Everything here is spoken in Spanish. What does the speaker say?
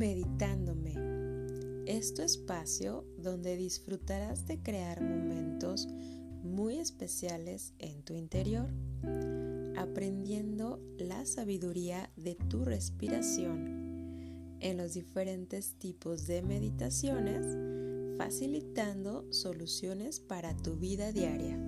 Meditándome. Es tu espacio donde disfrutarás de crear momentos muy especiales en tu interior, aprendiendo la sabiduría de tu respiración en los diferentes tipos de meditaciones, facilitando soluciones para tu vida diaria.